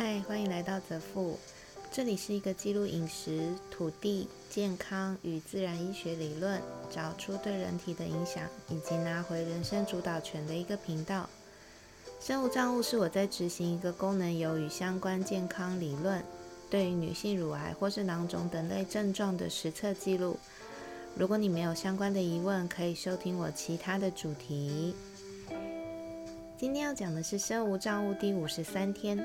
嗨，欢迎来到泽富，这里是一个记录饮食、土地、健康与自然医学理论，找出对人体的影响，以及拿回人生主导权的一个频道。生物账务是我在执行一个功能由与相关健康理论，对于女性乳癌或是囊肿等类症状的实测记录。如果你没有相关的疑问，可以收听我其他的主题。今天要讲的是生物账务第五十三天。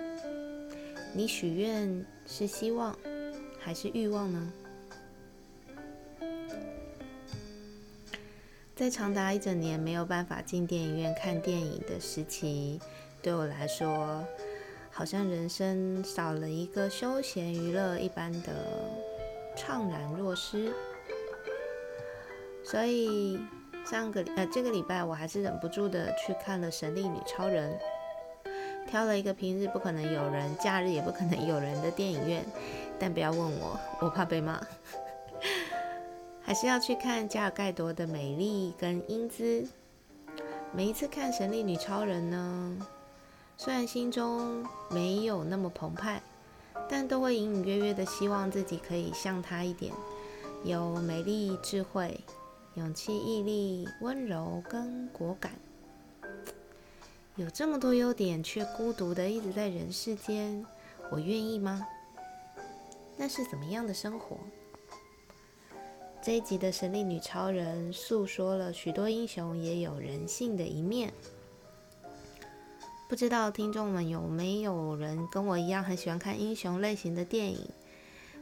你许愿是希望还是欲望呢？在长达一整年没有办法进电影院看电影的时期，对我来说，好像人生少了一个休闲娱乐一般的怅然若失。所以上个呃这个礼拜，我还是忍不住的去看了《神力女超人》。挑了一个平日不可能有人、假日也不可能有人的电影院，但不要问我，我怕被骂。还是要去看加尔盖多的美丽跟英姿。每一次看《神力女超人》呢，虽然心中没有那么澎湃，但都会隐隐约约的希望自己可以像她一点，有美丽、智慧、勇气、毅力、温柔跟果敢。有这么多优点，却孤独的一直在人世间，我愿意吗？那是怎么样的生活？这一集的神力女超人诉说了许多英雄也有人性的一面。不知道听众们有没有人跟我一样很喜欢看英雄类型的电影？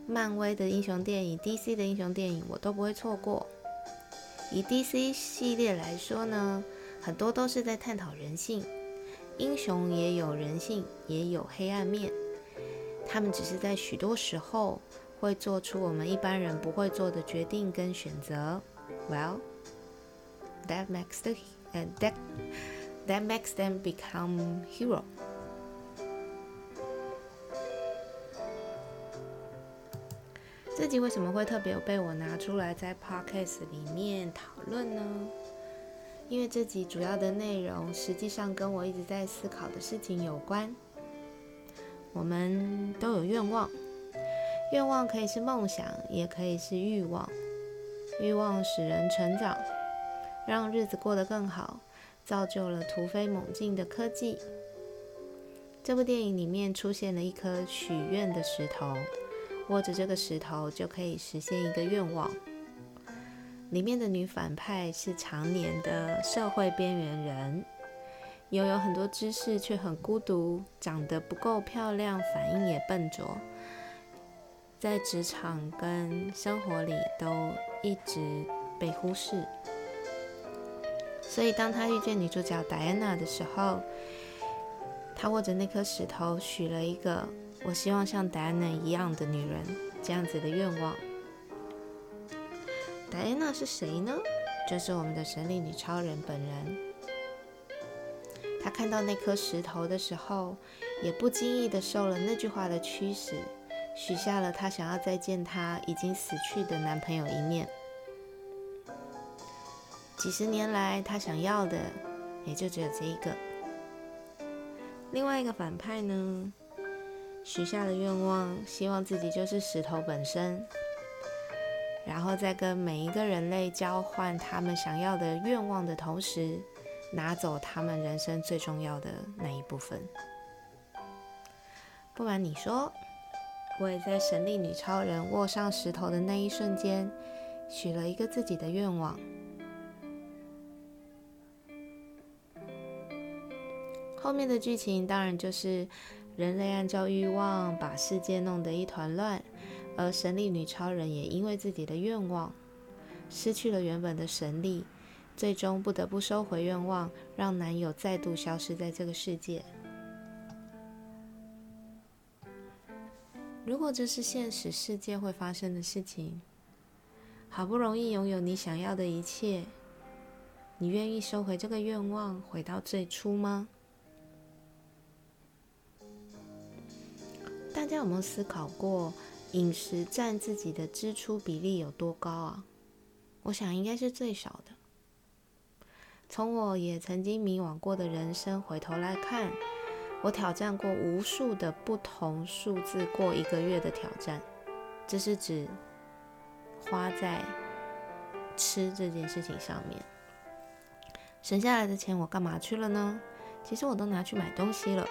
漫威的英雄电影、DC 的英雄电影我都不会错过。以 DC 系列来说呢，很多都是在探讨人性。英雄也有人性，也有黑暗面。他们只是在许多时候会做出我们一般人不会做的决定跟选择。Well, that makes the and that that makes them become hero. 这集为什么会特别被我拿出来在 podcast 里面讨论呢？因为这集主要的内容，实际上跟我一直在思考的事情有关。我们都有愿望，愿望可以是梦想，也可以是欲望。欲望使人成长，让日子过得更好，造就了突飞猛进的科技。这部电影里面出现了一颗许愿的石头，握着这个石头就可以实现一个愿望。里面的女反派是常年的社会边缘人，拥有很多知识却很孤独，长得不够漂亮，反应也笨拙，在职场跟生活里都一直被忽视。所以当他遇见女主角戴安娜的时候，他握着那颗石头许了一个“我希望像戴安娜一样的女人”这样子的愿望。戴安娜是谁呢？就是我们的神力女超人本人。她看到那颗石头的时候，也不经意的受了那句话的驱使，许下了她想要再见她已经死去的男朋友一面。几十年来，她想要的也就只有这一个。另外一个反派呢，许下了愿望，希望自己就是石头本身。然后在跟每一个人类交换他们想要的愿望的同时，拿走他们人生最重要的那一部分。不瞒你说，我也在神力女超人握上石头的那一瞬间，许了一个自己的愿望。后面的剧情当然就是人类按照欲望把世界弄得一团乱。而神力女超人也因为自己的愿望，失去了原本的神力，最终不得不收回愿望，让男友再度消失在这个世界。如果这是现实世界会发生的事情，好不容易拥有你想要的一切，你愿意收回这个愿望，回到最初吗？大家有没有思考过？饮食占自己的支出比例有多高啊？我想应该是最少的。从我也曾经迷惘过的人生回头来看，我挑战过无数的不同数字过一个月的挑战，这是指花在吃这件事情上面。省下来的钱我干嘛去了呢？其实我都拿去买东西了，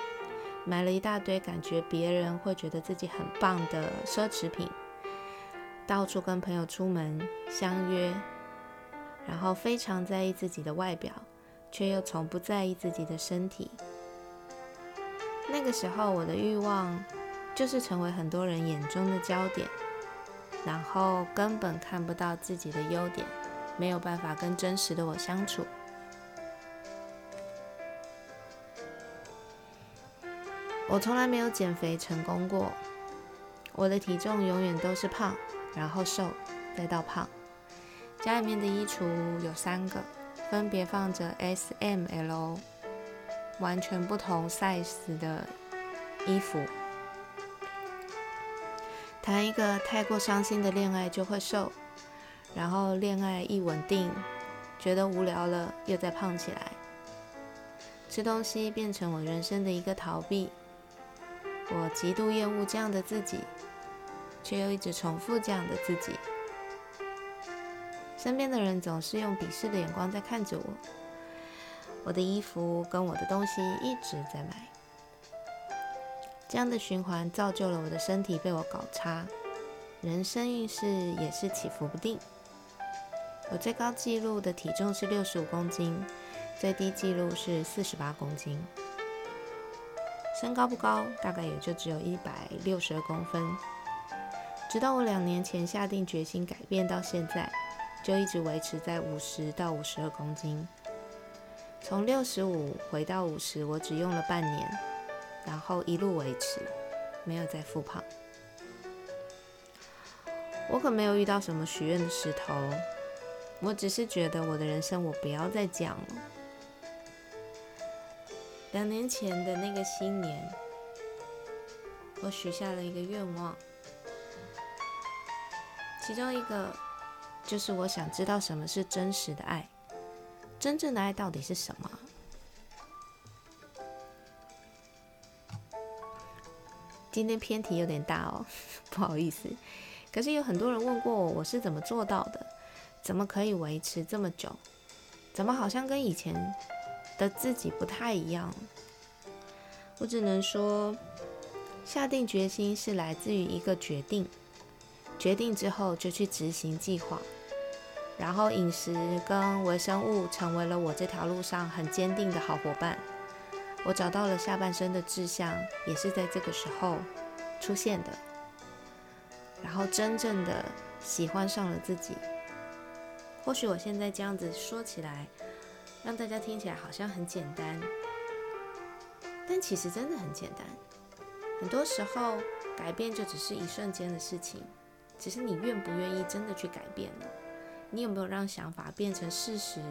买了一大堆感觉别人会觉得自己很棒的奢侈品，到处跟朋友出门相约，然后非常在意自己的外表，却又从不在意自己的身体。那个时候，我的欲望就是成为很多人眼中的焦点，然后根本看不到自己的优点，没有办法跟真实的我相处。我从来没有减肥成功过，我的体重永远都是胖，然后瘦，再到胖。家里面的衣橱有三个，分别放着 S、M、L。完全不同 size 的衣服，谈一个太过伤心的恋爱就会瘦，然后恋爱一稳定，觉得无聊了又再胖起来。吃东西变成我人生的一个逃避，我极度厌恶这样的自己，却又一直重复这样的自己。身边的人总是用鄙视的眼光在看着我。我的衣服跟我的东西一直在买，这样的循环造就了我的身体被我搞差，人生运势也是起伏不定。我最高纪录的体重是六十五公斤，最低纪录是四十八公斤。身高不高，大概也就只有一百六十二公分。直到我两年前下定决心改变，到现在就一直维持在五十到五十二公斤。从六十五回到五十，我只用了半年，然后一路维持，没有再复胖。我可没有遇到什么许愿的石头，我只是觉得我的人生我不要再讲了。两年前的那个新年，我许下了一个愿望，其中一个就是我想知道什么是真实的爱。真正的爱到底是什么？今天偏题有点大哦，不好意思。可是有很多人问过我，我是怎么做到的？怎么可以维持这么久？怎么好像跟以前的自己不太一样？我只能说，下定决心是来自于一个决定，决定之后就去执行计划。然后饮食跟微生物成为了我这条路上很坚定的好伙伴。我找到了下半生的志向，也是在这个时候出现的。然后真正的喜欢上了自己。或许我现在这样子说起来，让大家听起来好像很简单，但其实真的很简单。很多时候改变就只是一瞬间的事情，只是你愿不愿意真的去改变了。你有没有让想法变成事实，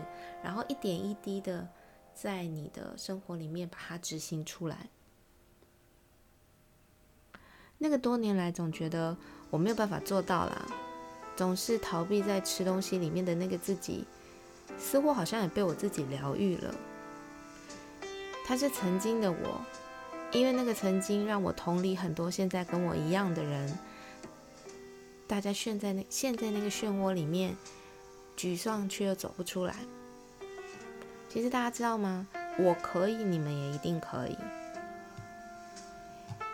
然后一点一滴的在你的生活里面把它执行出来？那个多年来总觉得我没有办法做到啦，总是逃避在吃东西里面的那个自己，似乎好像也被我自己疗愈了。他是曾经的我，因为那个曾经让我同理很多现在跟我一样的人，大家陷在那陷在那个漩涡里面。沮丧却又走不出来。其实大家知道吗？我可以，你们也一定可以。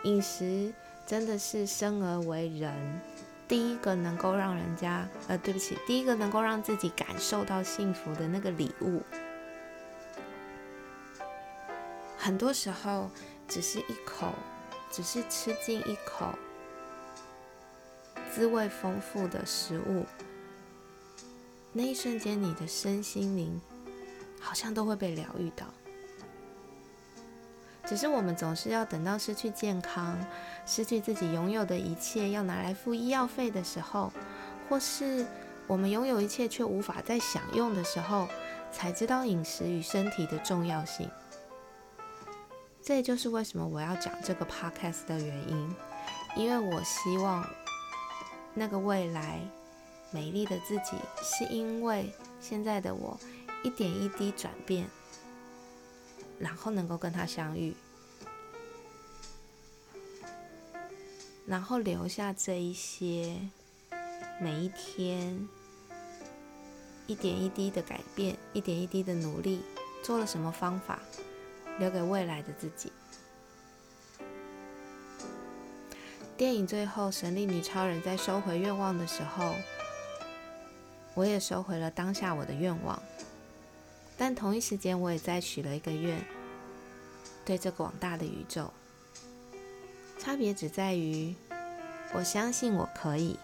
饮食真的是生而为人第一个能够让人家……呃，对不起，第一个能够让自己感受到幸福的那个礼物。很多时候，只是一口，只是吃进一口滋味丰富的食物。那一瞬间，你的身心灵好像都会被疗愈到。只是我们总是要等到失去健康、失去自己拥有的一切，要拿来付医药费的时候，或是我们拥有一切却无法再享用的时候，才知道饮食与身体的重要性。这也就是为什么我要讲这个 podcast 的原因，因为我希望那个未来。美丽的自己，是因为现在的我一点一滴转变，然后能够跟他相遇，然后留下这一些每一天一点一滴的改变，一点一滴的努力，做了什么方法，留给未来的自己。电影最后，神力女超人在收回愿望的时候，我也收回了当下我的愿望。但同一时间，我也在许了一个愿，对这广大的宇宙。差别只在于，我相信我可以，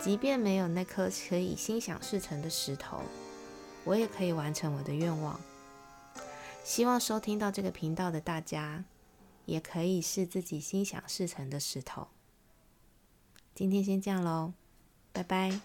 即便没有那颗可以心想事成的石头，我也可以完成我的愿望。希望收听到这个频道的大家。也可以是自己心想事成的石头。今天先这样喽，拜拜。